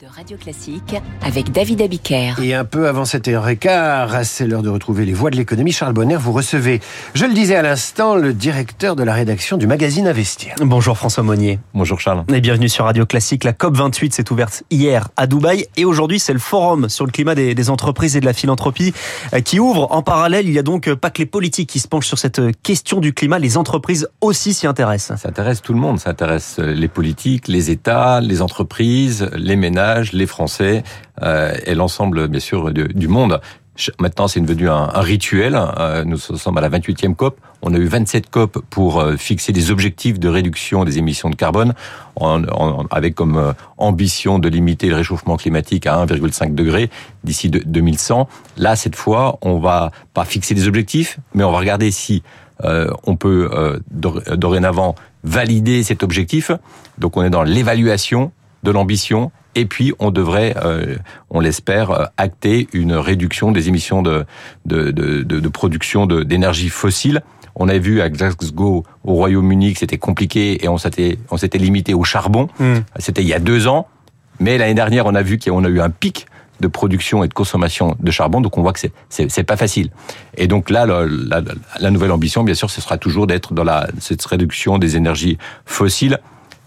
de Radio Classique avec David Abiker. Et un peu avant 7h15, c'est l'heure de retrouver les voix de l'économie. Charles Bonner, vous recevez, je le disais à l'instant, le directeur de la rédaction du magazine Investir. Bonjour François Monnier. Bonjour Charles. Et bienvenue sur Radio Classique. La COP28 s'est ouverte hier à Dubaï et aujourd'hui c'est le forum sur le climat des, des, entreprises et de la philanthropie euh, qui ouvre. En parallèle, il y a donc euh, pas que les politiques qui se penchent sur cette euh, question du climat, les entreprises aussi s'y intéressent. Ça intéresse tout le monde, ça intéresse les politiques, les États, les entreprises, les ménages les Français euh, et l'ensemble, bien sûr, du monde. Maintenant, c'est devenu un, rituel. Euh, nous sommes à la 28e COP. On a eu 27 COP pour euh, fixer des objectifs de réduction des émissions de carbone, avec comme ambition de limiter le réchauffement climatique à 1,5 degré d'ici 2100. Là, cette fois, on va pas fixer des objectifs, mais on va regarder si on peut dorénavant valider cet objectif. Donc, on est dans l'évaluation de l'ambition et puis, on devrait, euh, on l'espère, euh, acter une réduction des émissions de, de, de, de production d'énergie fossile. On a vu à Glasgow, au Royaume-Uni, que c'était compliqué et on s'était, limité au charbon. Mmh. C'était il y a deux ans. Mais l'année dernière, on a vu qu'on a eu un pic de production et de consommation de charbon, donc on voit que c'est c'est pas facile. Et donc là, la, la, la, nouvelle ambition, bien sûr, ce sera toujours d'être dans la cette réduction des énergies fossiles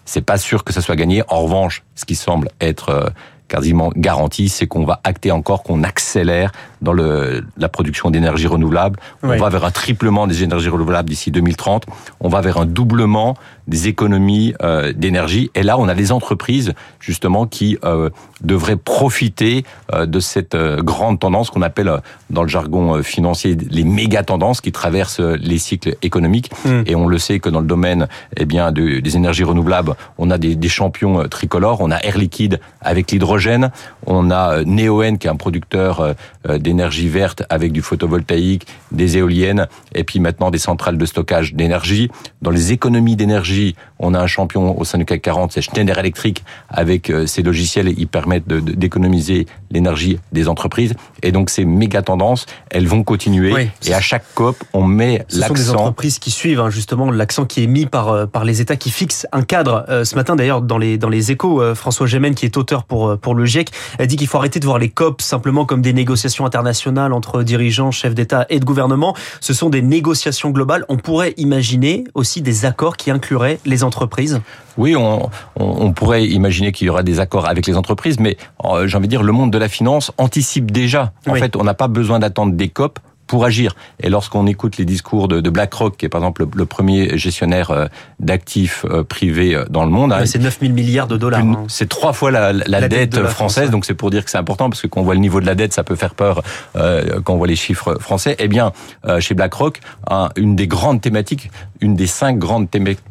c'est pas sûr que ça soit gagné. En revanche, ce qui semble être euh, quasiment garanti, c'est qu'on va acter encore, qu'on accélère dans le, la production d'énergie renouvelable. On va vers un triplement des énergies renouvelables d'ici 2030. On va vers un doublement des économies euh, d'énergie. Et là, on a des entreprises justement qui euh, devraient profiter euh, de cette grande tendance qu'on appelle dans le jargon financier les méga tendances qui traversent les cycles économiques. Mm. Et on le sait que dans le domaine eh bien de, des énergies renouvelables, on a des, des champions tricolores. On a Air Liquide avec l'hydrogène. On a Neoen qui est un producteur d'énergie verte avec du photovoltaïque, des éoliennes et puis maintenant des centrales de stockage d'énergie. Dans les économies d'énergie, on a un champion au sein du CAC 40, c'est Schneider Electric avec ses logiciels. Ils permettent d'économiser l'énergie des entreprises. Et donc ces méga tendances, elles vont continuer. Oui, et à chaque COP, on met l'accent. Ce sont des entreprises qui suivent hein, justement l'accent qui est mis par euh, par les États qui fixent un cadre. Euh, ce matin d'ailleurs dans les dans les Échos, euh, François Gémen qui est auteur pour pour le GIEC, a dit qu'il faut arrêter de voir les COP simplement comme des négociations internationales entre dirigeants, chefs d'État et de gouvernement. Ce sont des négociations globales. On pourrait imaginer aussi des accords qui incluraient les entreprises. Oui, on, on, pourrait imaginer qu'il y aura des accords avec les entreprises, mais euh, j'ai envie de dire, le monde de la finance anticipe déjà. En oui. fait, on n'a pas besoin d'attendre des COP pour agir. Et lorsqu'on écoute les discours de, de, BlackRock, qui est par exemple le, premier gestionnaire euh, d'actifs euh, privés dans le monde, hein, c'est 9 000 milliards de dollars. Hein. C'est trois fois la, la, la dette, dette française, France, donc c'est pour dire que c'est important parce que quand on voit le niveau de la dette, ça peut faire peur euh, quand on voit les chiffres français. Eh bien, euh, chez BlackRock, hein, une des grandes thématiques, une des cinq grandes thématiques,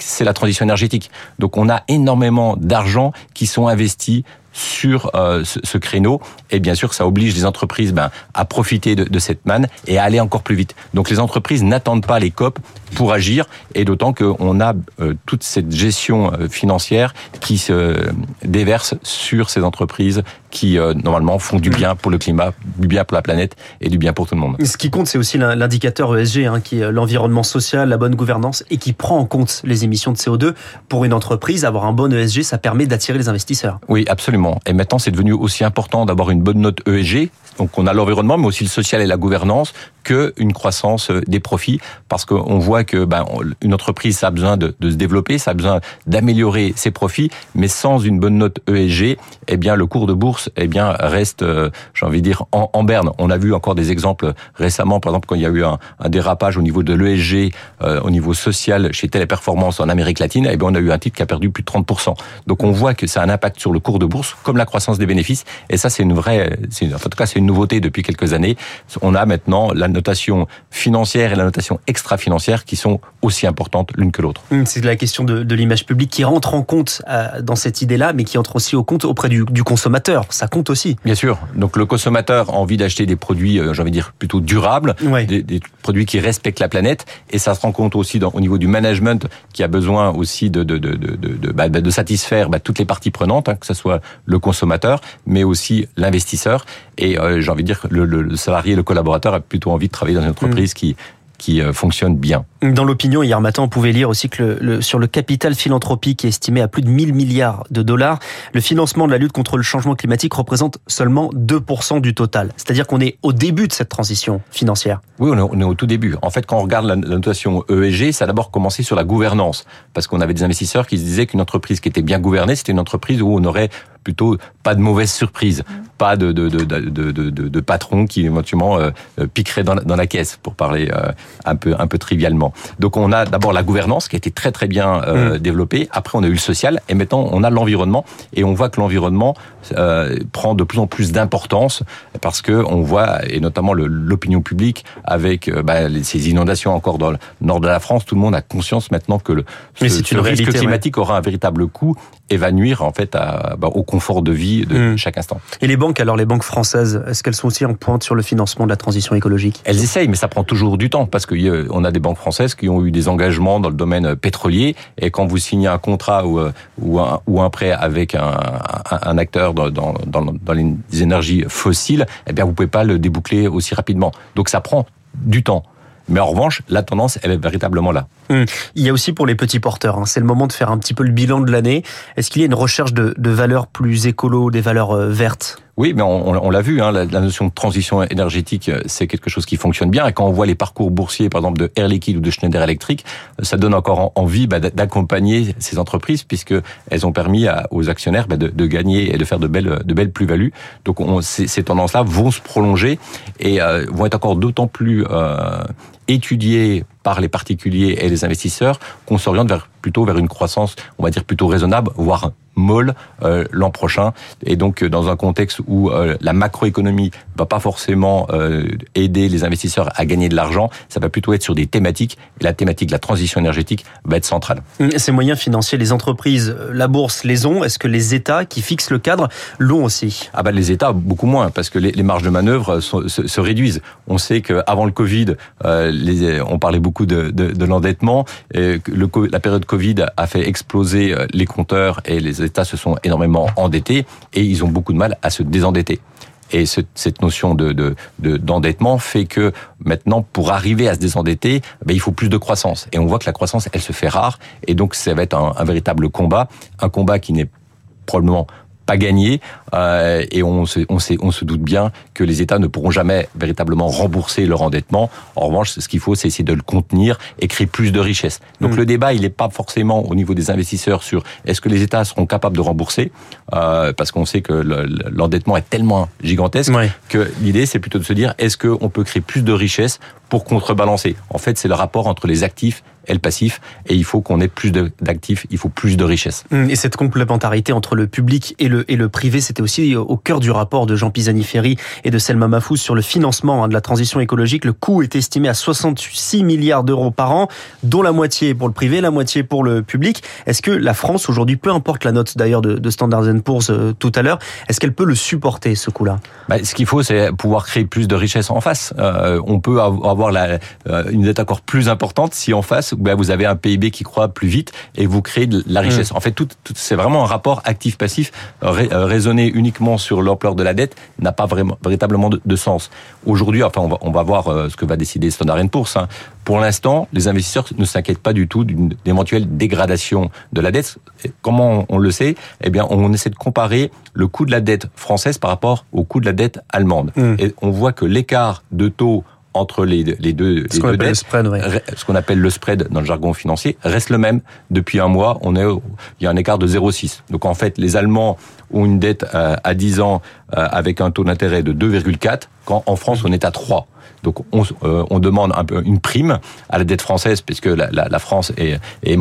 c'est la transition énergétique. Donc on a énormément d'argent qui sont investis sur euh, ce, créneau. Et bien sûr, ça oblige les entreprises ben, à profiter de, de, cette manne et à aller encore plus vite. Donc les entreprises n'attendent pas les COP pour agir, et d'autant qu'on a euh, toute cette gestion euh, financière qui se déverse sur ces entreprises qui, euh, normalement, font du bien pour le climat, du bien pour la planète et du bien pour tout le monde. Ce qui compte, c'est aussi l'indicateur ESG, hein, qui est l'environnement social, la bonne gouvernance, et qui prend en compte les émissions de CO2. Pour une entreprise, avoir un bon ESG, ça permet d'attirer les investisseurs. Oui, absolument. Et maintenant, c'est devenu aussi important d'avoir une bonne note ESG. Donc, on a l'environnement, mais aussi le social et la gouvernance, que une croissance des profits, parce qu'on voit que ben, une entreprise, ça a besoin de, se développer, ça a besoin d'améliorer ses profits, mais sans une bonne note ESG, eh bien, le cours de bourse, eh bien, reste, euh, j'ai envie de dire, en, berne. On a vu encore des exemples récemment, par exemple, quand il y a eu un, dérapage au niveau de l'ESG, euh, au niveau social, chez Téléperformance en Amérique latine, eh bien, on a eu un titre qui a perdu plus de 30%. Donc, on voit que ça a un impact sur le cours de bourse, comme la croissance des bénéfices, et ça, c'est une vraie, en tout cas, c'est une nouveauté depuis quelques années. On a maintenant la notation financière et la notation extra-financière qui sont aussi importantes l'une que l'autre. C'est la question de, de l'image publique qui rentre en compte euh, dans cette idée-là, mais qui entre aussi au compte auprès du, du, consommateur. Ça compte aussi. Bien sûr. Donc le consommateur a envie d'acheter des produits, euh, j'ai envie de dire, plutôt durables, ouais. des, des, produits qui respectent la planète, et ça se rend compte aussi dans, au niveau du management qui a besoin aussi de, de, de, de, de, bah, de satisfaire bah, toutes les parties prenantes, hein, que ce soit le consommateur, mais aussi l'investisseur. Et euh, j'ai envie de dire que le, le, le salarié, le collaborateur a plutôt envie de travailler dans une entreprise mmh. qui qui fonctionne bien. Dans l'opinion, hier matin, on pouvait lire aussi que le, sur le capital philanthropique estimé à plus de 1000 milliards de dollars, le financement de la lutte contre le changement climatique représente seulement 2% du total. C'est-à-dire qu'on est au début de cette transition financière. Oui, on est, au tout début. En fait, quand on regarde la, notation ESG, ça a d'abord commencé sur la gouvernance, parce qu'on avait des investisseurs qui se disaient qu'une entreprise qui était bien gouvernée, c'était une entreprise où on aurait plutôt pas de mauvaises surprises, pas de, de, de, de, de patrons qui éventuellement euh, piqueraient dans, dans, la caisse, pour parler euh, un, peu, un peu trivialement. Donc on a d'abord la gouvernance qui a été très très bien euh, mm. développée, après on a eu le social, et maintenant on a l'environnement, et on voit que l'environnement euh, prend de plus en plus d'importance, parce que on voit, et notamment l'opinion publique, avec euh, bah, ces inondations encore dans le nord de la France, tout le monde a conscience maintenant que le, ce, risque climatique aura un véritable coût et va nuire en fait à, bah, au confort de vie de hmm. chaque instant. Et les banques, alors les banques françaises, est-ce qu'elles sont aussi en pointe sur le financement de la transition écologique? Elles essayent, mais ça prend toujours du temps parce qu'on a des banques françaises qui ont eu des engagements dans le domaine pétrolier et quand vous signez un contrat ou, euh, ou, un, ou un prêt avec un, un acteur dans, dans, dans, les énergies fossiles, eh bien vous pouvez pas le déboucler aussi rapidement. Donc ça prend du temps. Mais en revanche, la tendance, elle est véritablement là. Hum. Il y a aussi pour les petits porteurs, hein. c'est le moment de faire un petit peu le bilan de l'année. Est-ce qu'il y a une recherche de, de valeurs plus écolo, des valeurs euh, vertes? Oui, mais on, on l'a vu, hein, la, notion de transition énergétique, euh, c'est quelque chose qui fonctionne bien. Et quand on voit les parcours boursiers, par exemple, de Air Liquide ou de Schneider Electric, euh, ça donne encore envie bah, d'accompagner ces entreprises, puisque elles ont permis aux actionnaires bah, de, de, gagner et de faire de belles, de belles plus-values. Donc on, ces, ces tendances-là vont se prolonger et vont être encore d'autant plus euh, étudiées par les particuliers et les investisseurs qu'on s'oriente vers plutôt vers une croissance, on va dire plutôt raisonnable, voire molle euh, l'an prochain. Et donc, euh, dans un contexte où euh, la macroéconomie va pas forcément aider les investisseurs à gagner de l'argent, ça va plutôt être sur des thématiques. Et la thématique de la transition énergétique va être centrale. Hum, ces moyens financiers, les entreprises, la bourse les ont? Est-ce que les États qui fixent le cadre l'ont aussi? Ah bah les États beaucoup moins parce que les, marges de manœuvre se, se, réduisent. On sait qu'avant le Covid, les, on parlait beaucoup de, de, de l'endettement. Le, la période Covid a fait exploser les compteurs et les États se sont énormément endettés et ils ont beaucoup de mal à se désendetter. Et cette notion de d'endettement fait que maintenant, pour arriver à se désendetter, ben, il faut plus de croissance. Et on voit que la croissance, elle se fait rare. Et donc, ça va être un, un véritable combat, un combat qui n'est probablement pas gagné euh, et on se, on, sait, on se doute bien que les États ne pourront jamais véritablement rembourser leur endettement. En revanche, ce qu'il faut, c'est essayer de le contenir et créer plus de richesses. Donc mm. le débat, il n'est pas forcément au niveau des investisseurs sur est-ce que les États seront capables de rembourser, euh, parce qu'on sait que l'endettement est tellement gigantesque que l'idée, c'est plutôt de se dire est-ce qu'on peut créer plus de richesses pour contrebalancer? En fait, c'est le rapport entre les actifs et le passif, et il faut qu'on ait plus d'actifs, il faut plus de richesses. Hum, et cette complémentarité entre le public et le, et le privé, c'était aussi au cœur du rapport de Jean Pisani-Ferry et de Selma Mahfouz sur le financement hein, de la transition écologique. Le coût est estimé à 66 milliards d'euros par an, dont la moitié pour le privé, la moitié pour le public. Est-ce que la France, aujourd'hui, peu importe la note d'ailleurs de, de Standard Poor's euh, tout à l'heure, est-ce qu'elle peut le supporter, ce coût-là? Bah, Ce qu'il faut, c'est pouvoir créer plus de richesses en face. Euh, on peut avoir la, euh, une dette encore plus importante si en face ben, vous avez un PIB qui croît plus vite et vous créez de la richesse. Mm. En fait, tout, c'est vraiment un rapport actif-passif. Euh, raisonner uniquement sur l'ampleur de la dette n'a pas vraiment véritablement de, sens. Aujourd'hui, enfin, on va, on va voir euh, ce que va décider Standard Poor's. Hein. Pour l'instant, les investisseurs ne s'inquiètent pas du tout d'une éventuelle dégradation de la dette. comment on le sait? Eh bien, on essaie de comparer le coût de la dette française par rapport au coût de la dette allemande. Mm. Et on voit que l'écart de taux entre les, les deux, ce qu'on appelle, ce qu'on appelle le spread dans le jargon financier, reste le même. Depuis un mois, on est, il y a un écart de 0,6. Donc en fait, les Allemands ont une dette euh, à 10 ans euh, avec un taux d'intérêt de 2,4, quand en France, on est à 3. Donc on, euh, on, demande un peu une prime à la dette française puisque la, la, la France est, est,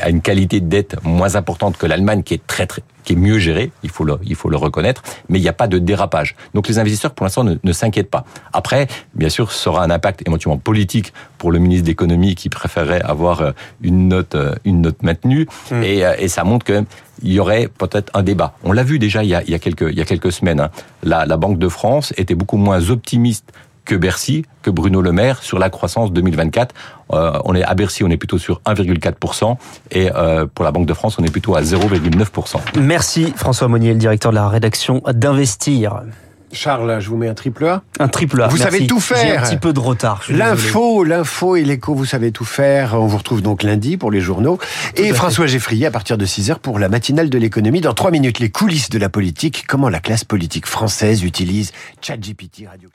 a une qualité de dette moins importante que l'Allemagne qui est très très qui est mieux gérée, il faut le, il faut le reconnaître, mais il n'y a pas de dérapage. Donc les investisseurs, pour l'instant, ne, ne s'inquiètent pas. Après, bien sûr, ce sera un impact éventuellement politique pour le ministre d'économie qui préférerait avoir euh, une note, euh, une note maintenue, mmh. et, et ça montre que il y aurait peut-être un débat. On l'a vu déjà il y a, il y a, quelques, il y a quelques semaines. Hein. La, la Banque de France était beaucoup moins optimiste que Bercy, que Bruno Le Maire sur la croissance 2024. Euh, on est à Bercy, on est plutôt sur 1,4% et euh, pour la Banque de France, on est plutôt à 0,9%. Merci François Monnier, le directeur de la rédaction d'Investir. Charles, je vous mets un triple A. Un triple A. Vous merci. savez tout faire. J'ai un petit peu de retard. L'info, l'info et l'écho, vous savez tout faire. On vous retrouve donc lundi pour les journaux. et François Geffrier à partir de 6h pour la matinale de l'économie. Dans 3 minutes, les coulisses de la politique. Comment la classe politique française utilise ChatGPT Radio.